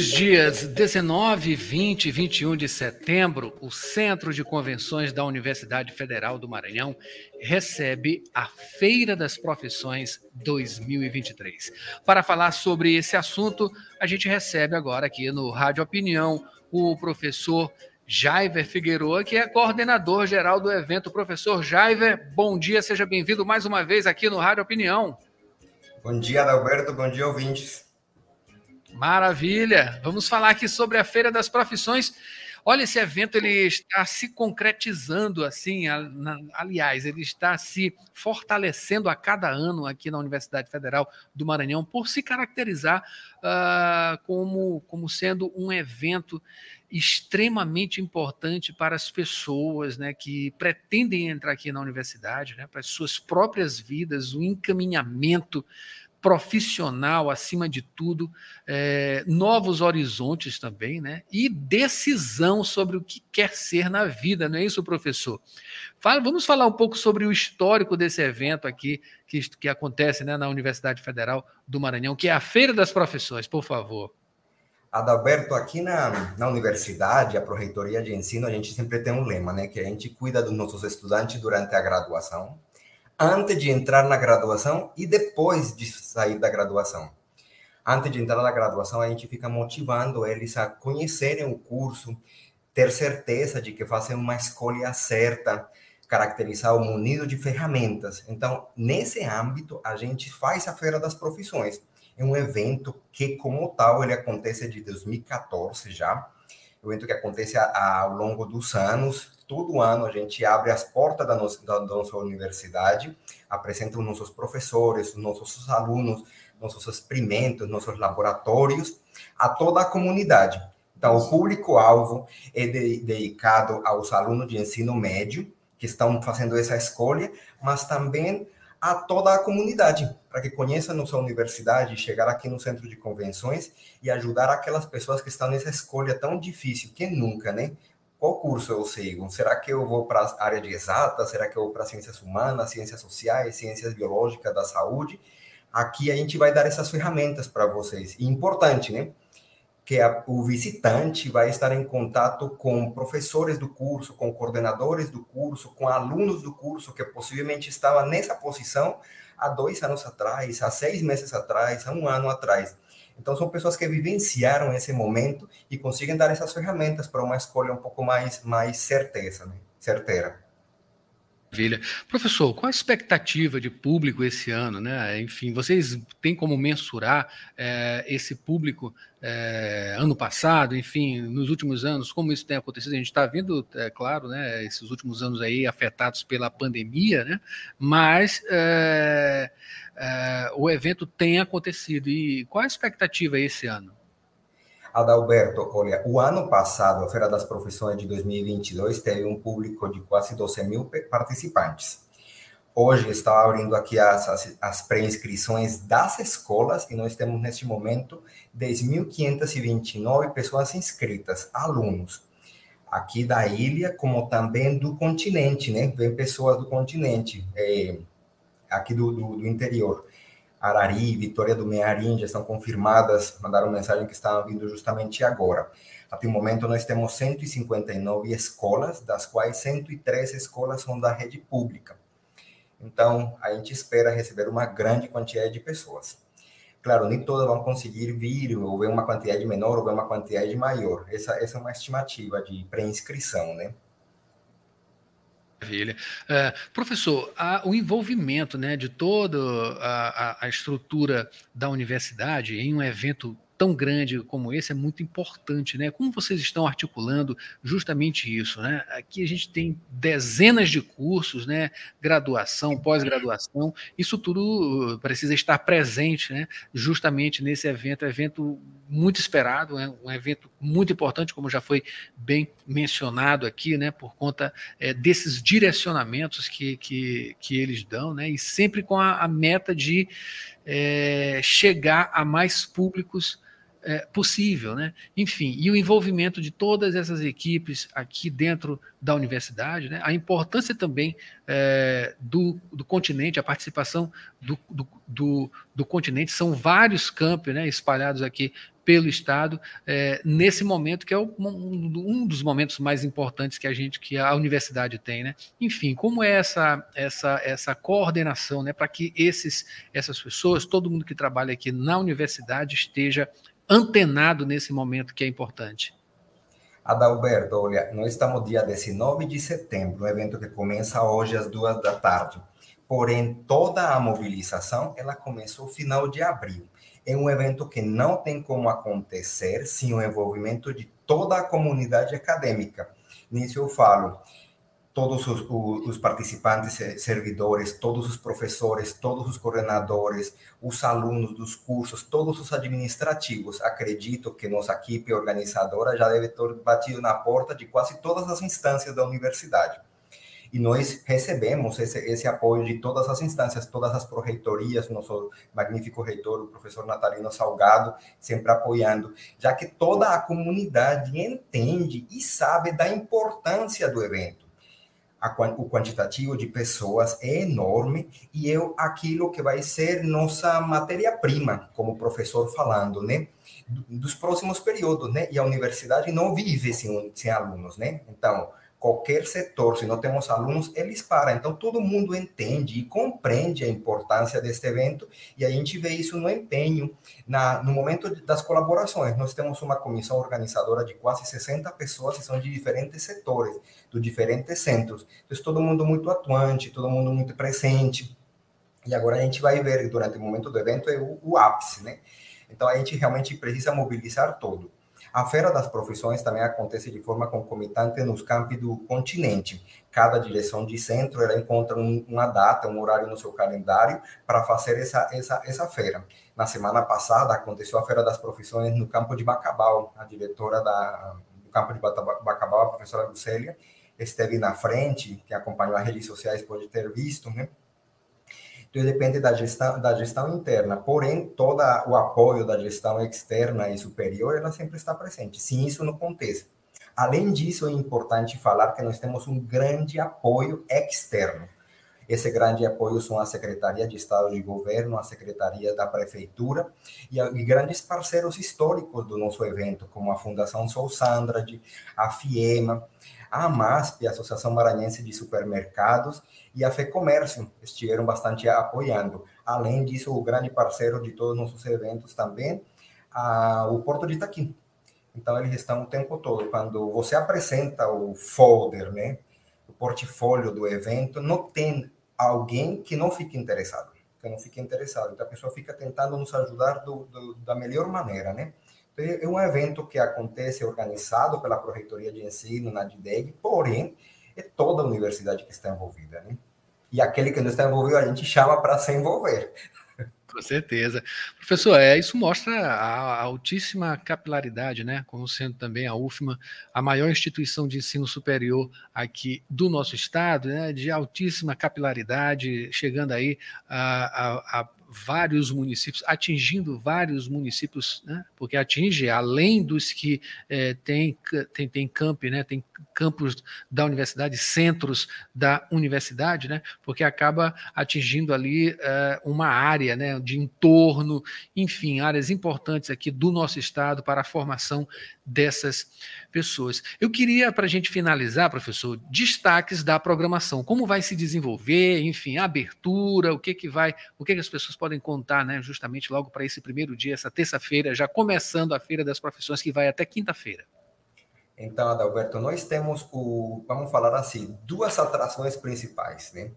Nos dias 19, 20 e 21 de setembro, o Centro de Convenções da Universidade Federal do Maranhão recebe a Feira das Profissões 2023. Para falar sobre esse assunto, a gente recebe agora aqui no Rádio Opinião o professor Jaiver Figueroa, que é coordenador geral do evento. Professor Jaiver, bom dia, seja bem-vindo mais uma vez aqui no Rádio Opinião. Bom dia, Adalberto, bom dia, ouvintes. Maravilha! Vamos falar aqui sobre a Feira das Profissões. Olha, esse evento ele está se concretizando assim, aliás, ele está se fortalecendo a cada ano aqui na Universidade Federal do Maranhão por se caracterizar uh, como, como sendo um evento extremamente importante para as pessoas né, que pretendem entrar aqui na universidade, né, para as suas próprias vidas, o encaminhamento profissional acima de tudo, é, novos horizontes também, né? E decisão sobre o que quer ser na vida, não é isso, professor? Fala, vamos falar um pouco sobre o histórico desse evento aqui que, que acontece né, na Universidade Federal do Maranhão, que é a Feira das Profissões, por favor. Adalberto, aqui na, na universidade, a Proreitoria de Ensino, a gente sempre tem um lema, né? Que a gente cuida dos nossos estudantes durante a graduação, antes de entrar na graduação e depois de sair da graduação. Antes de entrar na graduação, a gente fica motivando eles a conhecerem o curso, ter certeza de que fazem uma escolha certa, caracterizar o munido de ferramentas. Então, nesse âmbito, a gente faz a Feira das Profissões. É um evento que, como tal, ele acontece de 2014 já. É um evento que acontece ao longo dos anos, todo ano a gente abre as portas da nossa, da nossa universidade, apresenta os nossos professores, os nossos alunos, nossos experimentos, nossos laboratórios a toda a comunidade. Então, o público-alvo é de, dedicado aos alunos de ensino médio que estão fazendo essa escolha, mas também a toda a comunidade, para que conheça nossa universidade, chegar aqui no centro de convenções e ajudar aquelas pessoas que estão nessa escolha tão difícil, que nunca, né? Qual curso eu sigo? Será que eu vou para a área de exata? Será que eu vou para ciências humanas, ciências sociais, ciências biológicas, da saúde? Aqui a gente vai dar essas ferramentas para vocês. E importante, né? Que a, o visitante vai estar em contato com professores do curso, com coordenadores do curso, com alunos do curso que possivelmente estavam nessa posição há dois anos atrás, há seis meses atrás, há um ano atrás. Então, são pessoas que vivenciaram esse momento e conseguem dar essas ferramentas para uma escolha um pouco mais, mais certeza, né? certeira. Maravilha. Professor, qual a expectativa de público esse ano? Né? Enfim, vocês têm como mensurar é, esse público é, ano passado, enfim, nos últimos anos, como isso tem acontecido? A gente está vendo, é claro, né, esses últimos anos aí afetados pela pandemia, né? mas é, o evento tem acontecido. E qual a expectativa esse ano? Adalberto, olha, o ano passado, a Feira das Profissões de 2022 teve um público de quase 12 mil participantes. Hoje está abrindo aqui as, as, as pré-inscrições das escolas e nós temos neste momento 10.529 pessoas inscritas, alunos, aqui da ilha, como também do continente, né? Vem pessoas do continente, é, aqui do, do, do interior. Arari, Vitória do Mearim já estão confirmadas, mandaram mensagem que estavam vindo justamente agora. Até o momento, nós temos 159 escolas, das quais 103 escolas são da rede pública. Então, a gente espera receber uma grande quantidade de pessoas. Claro, nem todas vão conseguir vir, ou ver uma quantidade menor, ou ver uma quantidade maior. Essa, essa é uma estimativa de pré-inscrição, né? Maravilha. Uh, professor, a, o envolvimento né, de toda a, a, a, estrutura da universidade em um evento tão grande como esse é muito importante, né? Como vocês estão articulando justamente isso, né? Aqui a gente tem dezenas de cursos, né? Graduação, pós-graduação, isso tudo precisa estar presente, né? Justamente nesse evento, evento muito esperado, né? um evento muito importante, como já foi bem mencionado aqui, né? Por conta é, desses direcionamentos que, que, que eles dão, né? E sempre com a, a meta de é, chegar a mais públicos é, possível, né? Enfim, e o envolvimento de todas essas equipes aqui dentro da universidade, né? A importância também é, do, do continente, a participação do, do, do, do continente, são vários campos né, espalhados aqui pelo Estado é, nesse momento que é o, um, dos momentos mais importantes que a gente, que a universidade tem, né? Enfim, como é essa essa essa coordenação, né, para que esses essas pessoas, todo mundo que trabalha aqui na universidade esteja antenado nesse momento que é importante. Adalberto, olha, nós estamos dia 19 de setembro, um evento que começa hoje às duas da tarde. Porém, toda a mobilização ela começou no final de abril é um evento que não tem como acontecer sem o envolvimento de toda a comunidade acadêmica. Nisso eu falo, todos os, os, participantes, servidores, todos os professores, todos os coordenadores, os alunos dos cursos, todos os administrativos. Acredito que nossa equipe organizadora já deve ter batido na porta de quase todas as instâncias da universidade e nós recebemos esse, esse apoio de todas as instâncias, todas as proreitorias, nosso magnífico reitor, o professor Natalino Salgado, sempre apoiando, já que toda a comunidade entende e sabe da importância do evento. O quantitativo de pessoas é enorme e é aquilo que vai ser nossa matéria-prima, como professor falando, né? Dos próximos períodos, né? E a universidade não vive sem, sem alunos, né? Então, qualquer setor, se não temos alunos, eles param. Então, todo mundo entende e compreende a importância deste evento e a gente vê isso no empenho, na, no momento das colaborações. Nós temos uma comissão organizadora de quase 60 pessoas que são de diferentes setores, de diferentes centros. Então, todo mundo muito atuante, todo mundo muito presente. E agora a gente vai ver, durante o momento do evento, é o, o ápice, né? Então, a gente realmente precisa mobilizar todo. A Feira das Profissões também acontece de forma concomitante nos campi do continente. Cada direção de centro ela encontra um, uma data, um horário no seu calendário para fazer essa, essa, essa feira. Na semana passada aconteceu a Feira das Profissões no campo de Bacabal. A diretora da, do campo de Bacabal, a professora Lucélia, esteve na frente, quem acompanhou as redes sociais pode ter visto, né? Então, depende da gestão, da gestão interna. Porém, todo o apoio da gestão externa e superior, ela sempre está presente. Sim, isso não acontece. Além disso, é importante falar que nós temos um grande apoio externo. Esse grande apoio são a Secretaria de Estado de Governo, a Secretaria da Prefeitura e, e grandes parceiros históricos do nosso evento, como a Fundação Sou Sandra, a FIEMA, a AMASP, a Associação Maranhense de Supermercados, e a FEComércio estiveram bastante apoiando. Além disso, o grande parceiro de todos os nossos eventos também, a, o Porto de Itaqui. Então, eles estão o tempo todo. Quando você apresenta o folder, né, o portfólio do evento, não tem alguém que não fique interessado, que não fique interessado. Então, a pessoa fica tentando nos ajudar do, do, da melhor maneira, né? É um evento que acontece organizado pela Proreitoria de Ensino, na DIDEG, porém, é toda a universidade que está envolvida, né? E aquele que não está envolvido, a gente chama para se envolver. Com certeza. Professor, é, isso mostra a, altíssima capilaridade, né? Como sendo também a UFMA a maior instituição de ensino superior aqui do nosso estado, né? De altíssima capilaridade, chegando aí a, a, a vários municípios, atingindo vários municípios, né? porque atinge, além dos que é, tem, tem, tem campi, né? tem campos da universidade, centros da universidade, né? porque acaba atingindo ali é, uma área né? de entorno, enfim, áreas importantes aqui do nosso estado para a formação dessas pessoas. Eu queria, para a gente finalizar, professor, destaques da programação, como vai se desenvolver, enfim, a abertura, o que que vai, o que, que as pessoas podem contar, né, justamente logo para esse primeiro dia, essa terça-feira, já começando a Feira das Profissões, que vai até quinta-feira. Então, Adalberto, nós temos o, vamos falar assim, duas atrações principais, né?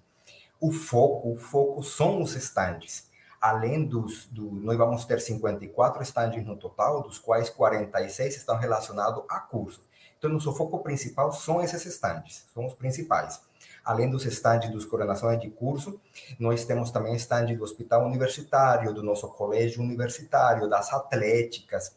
O foco, o foco são os estandes. além dos, do, nós vamos ter 54 estandes no total, dos quais 46 estão relacionados a cursos. Então, nosso foco principal são esses estandes, são os principais. Além dos estandes dos coordenações de curso, nós temos também estande do hospital universitário, do nosso colégio universitário, das atléticas,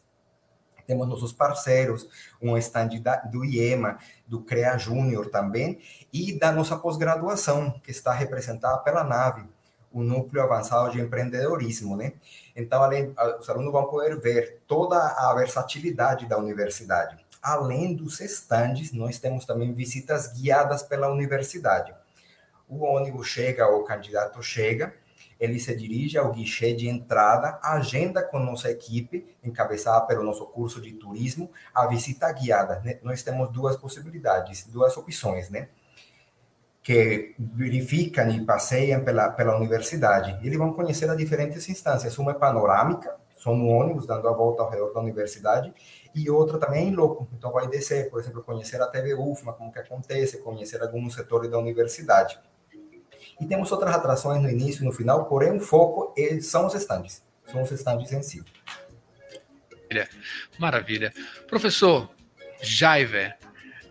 temos nossos parceiros, um stand do IEMA, do CREA Júnior também, e da nossa pós-graduação, que está representada pela NAVE, o Núcleo Avançado de Empreendedorismo, né? Então, além, os alunos vão poder ver toda a versatilidade da universidade. Além dos estandes, nós temos também visitas guiadas pela universidade. O ônibus chega, o candidato chega, ele se dirige ao guichê de entrada, agenda com nossa equipe, encabeçada pelo nosso curso de turismo, a visita guiada. Né? Nós temos duas possibilidades, duas opções, né? Que verificam e passeiam pela, pela universidade. Eles vão conhecer as diferentes instâncias. Uma é panorâmica, são no ônibus, dando a volta ao redor da universidade, e outra também é em loco. Então, vai descer, por exemplo, conhecer a TV UFMA, como que acontece, conhecer alguns setores da universidade. E temos outras atrações no início e no final, porém o foco é, são os estandes. São os estandes em si. Maravilha. Professor Jaiver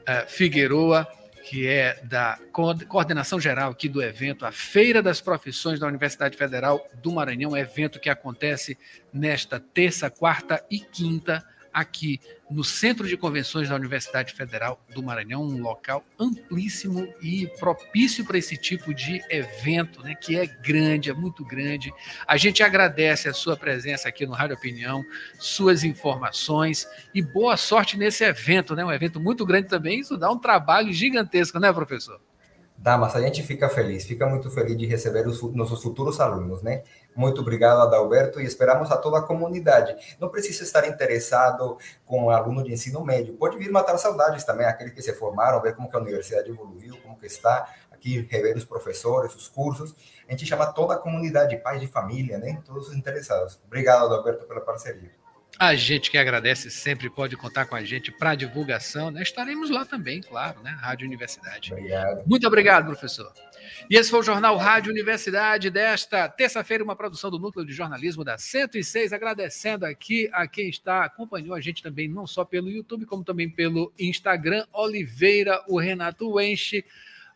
uh, Figueroa, que é da coordenação geral aqui do evento, a Feira das Profissões da Universidade Federal do Maranhão, evento que acontece nesta terça, quarta e quinta aqui no Centro de Convenções da Universidade Federal do Maranhão, um local amplíssimo e propício para esse tipo de evento, né, que é grande, é muito grande. A gente agradece a sua presença aqui no Rádio Opinião, suas informações e boa sorte nesse evento, né, um evento muito grande também, isso dá um trabalho gigantesco, né, professor? Dá, mas a gente fica feliz, fica muito feliz de receber os nossos futuros alunos, né? Muito obrigado, Adalberto, e esperamos a toda a comunidade. Não precisa estar interessado com aluno de ensino médio, pode vir matar saudades também, aqueles que se formaram, ver como que a universidade evoluiu, como que está, aqui rever os professores, os cursos. A gente chama toda a comunidade, pais de família, né? Todos os interessados. Obrigado, Adalberto, pela parceria. A gente que agradece sempre pode contar com a gente para divulgação, né? Estaremos lá também, claro, né? Rádio Universidade. Obrigado. Muito obrigado, professor. E esse foi o Jornal Rádio Universidade desta terça-feira, uma produção do Núcleo de Jornalismo da 106. Agradecendo aqui a quem está, acompanhou a gente também, não só pelo YouTube, como também pelo Instagram. Oliveira, o Renato Wenche,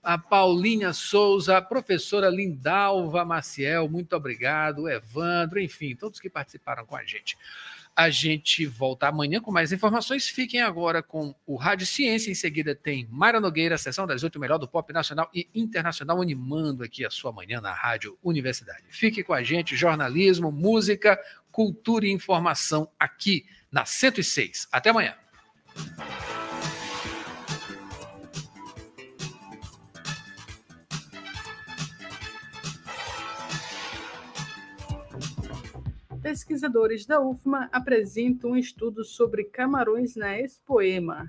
a Paulinha Souza, a professora Lindalva Maciel, muito obrigado, Evandro, enfim, todos que participaram com a gente. A gente volta amanhã com mais informações. Fiquem agora com o Rádio Ciência. Em seguida tem Mara Nogueira, sessão das oito, melhor do pop nacional e internacional, animando aqui a sua manhã na Rádio Universidade. Fique com a gente, jornalismo, música, cultura e informação aqui na 106. Até amanhã. Pesquisadores da UFMA apresentam um estudo sobre camarões na Expoema.